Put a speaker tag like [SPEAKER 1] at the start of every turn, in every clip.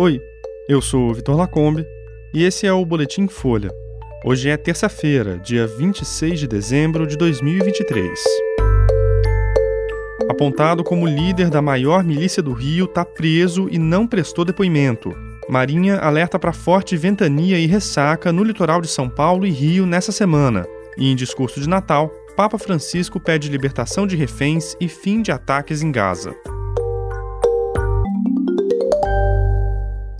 [SPEAKER 1] Oi, eu sou o Vitor Lacombe e esse é o Boletim Folha. Hoje é terça-feira, dia 26 de dezembro de 2023. Apontado como líder da maior milícia do Rio, está preso e não prestou depoimento. Marinha alerta para forte ventania e ressaca no litoral de São Paulo e Rio nessa semana. E em discurso de Natal, Papa Francisco pede libertação de reféns e fim de ataques em Gaza.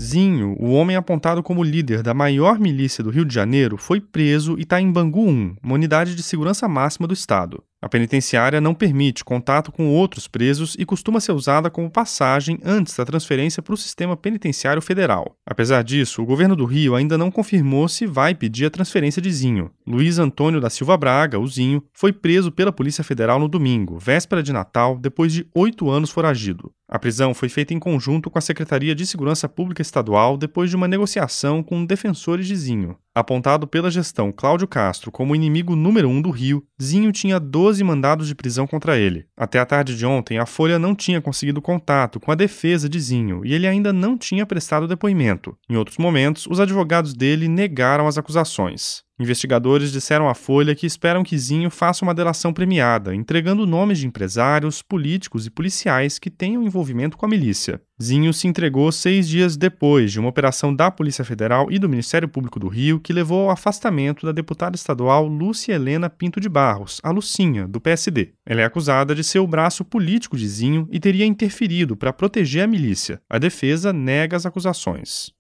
[SPEAKER 1] Zinho, o homem apontado como líder da maior milícia do Rio de Janeiro, foi preso e está em Bangu 1, uma unidade de segurança máxima do Estado. A penitenciária não permite contato com outros presos e costuma ser usada como passagem antes da transferência para o sistema penitenciário federal. Apesar disso, o governo do Rio ainda não confirmou se vai pedir a transferência de Zinho. Luiz Antônio da Silva Braga, o Zinho, foi preso pela Polícia Federal no domingo, véspera de Natal, depois de oito anos foragido. A prisão foi feita em conjunto com a Secretaria de Segurança Pública Estadual depois de uma negociação com defensores de Zinho. Apontado pela gestão Cláudio Castro como inimigo número um do Rio, Zinho tinha 12 mandados de prisão contra ele. Até a tarde de ontem, a Folha não tinha conseguido contato com a defesa de Zinho e ele ainda não tinha prestado depoimento. Em outros momentos, os advogados dele negaram as acusações. Investigadores disseram à Folha que esperam que Zinho faça uma delação premiada, entregando nomes de empresários, políticos e policiais que tenham envolvimento com a milícia. Zinho se entregou seis dias depois de uma operação da Polícia Federal e do Ministério Público do Rio que levou ao afastamento da deputada estadual Lúcia Helena Pinto de Barros, a Lucinha, do PSD. Ela é acusada de ser o braço político de Zinho e teria interferido para proteger a milícia. A defesa nega as acusações.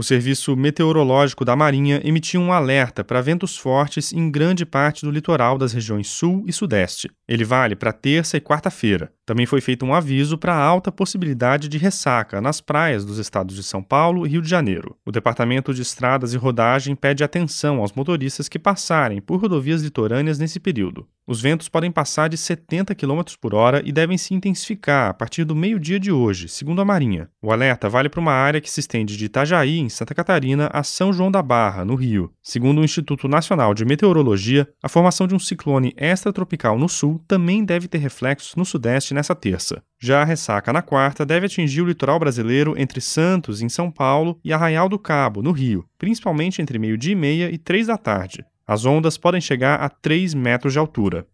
[SPEAKER 1] O Serviço Meteorológico da Marinha emitiu um alerta para ventos fortes em grande parte do litoral das regiões Sul e Sudeste. Ele vale para terça e quarta-feira. Também foi feito um aviso para alta possibilidade de ressaca nas praias dos estados de São Paulo e Rio de Janeiro. O Departamento de Estradas e Rodagem pede atenção aos motoristas que passarem por rodovias litorâneas nesse período. Os ventos podem passar de 70 km por hora e devem se intensificar a partir do meio-dia de hoje, segundo a Marinha. O alerta vale para uma área que se estende de Itajaí, em Santa Catarina, a São João da Barra, no Rio. Segundo o Instituto Nacional de Meteorologia, a formação de um ciclone extratropical no sul também deve ter reflexos no sudeste nessa terça. Já a ressaca na quarta deve atingir o litoral brasileiro entre Santos, em São Paulo, e Arraial do Cabo, no Rio, principalmente entre meio-dia e meia e três da tarde. As ondas podem chegar a 3 metros de altura.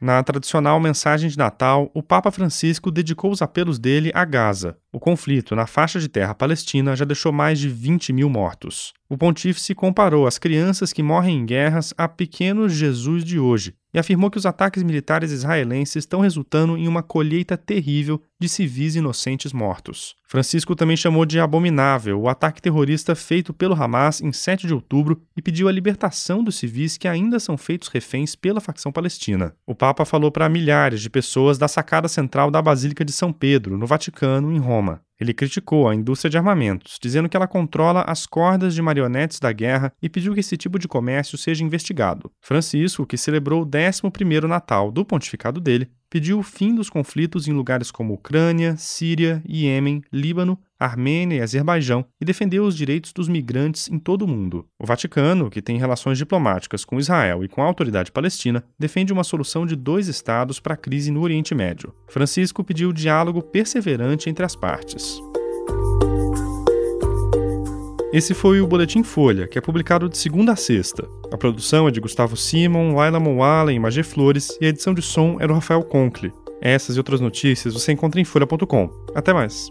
[SPEAKER 1] Na tradicional mensagem de Natal, o Papa Francisco dedicou os apelos dele a Gaza. O conflito na faixa de terra palestina já deixou mais de 20 mil mortos. O pontífice comparou as crianças que morrem em guerras a pequenos Jesus de hoje e afirmou que os ataques militares israelenses estão resultando em uma colheita terrível de civis inocentes mortos. Francisco também chamou de abominável o ataque terrorista feito pelo Hamas em 7 de outubro e pediu a libertação dos civis que ainda são feitos reféns pela facção palestina. O Papa falou para milhares de pessoas da sacada central da Basílica de São Pedro, no Vaticano, em Roma. Ele criticou a indústria de armamentos, dizendo que ela controla as cordas de marionetes da guerra e pediu que esse tipo de comércio seja investigado. Francisco, que celebrou o 11º Natal do pontificado dele, pediu o fim dos conflitos em lugares como Ucrânia, Síria, Iêmen, Líbano, Armênia e Azerbaijão e defendeu os direitos dos migrantes em todo o mundo. O Vaticano, que tem relações diplomáticas com Israel e com a autoridade palestina, defende uma solução de dois estados para a crise no Oriente Médio. Francisco pediu diálogo perseverante entre as partes. Esse foi o Boletim Folha, que é publicado de segunda a sexta. A produção é de Gustavo Simon, Laila Moala e Magé Flores e a edição de som é do Rafael Conkle. Essas e outras notícias você encontra em folha.com. Até mais!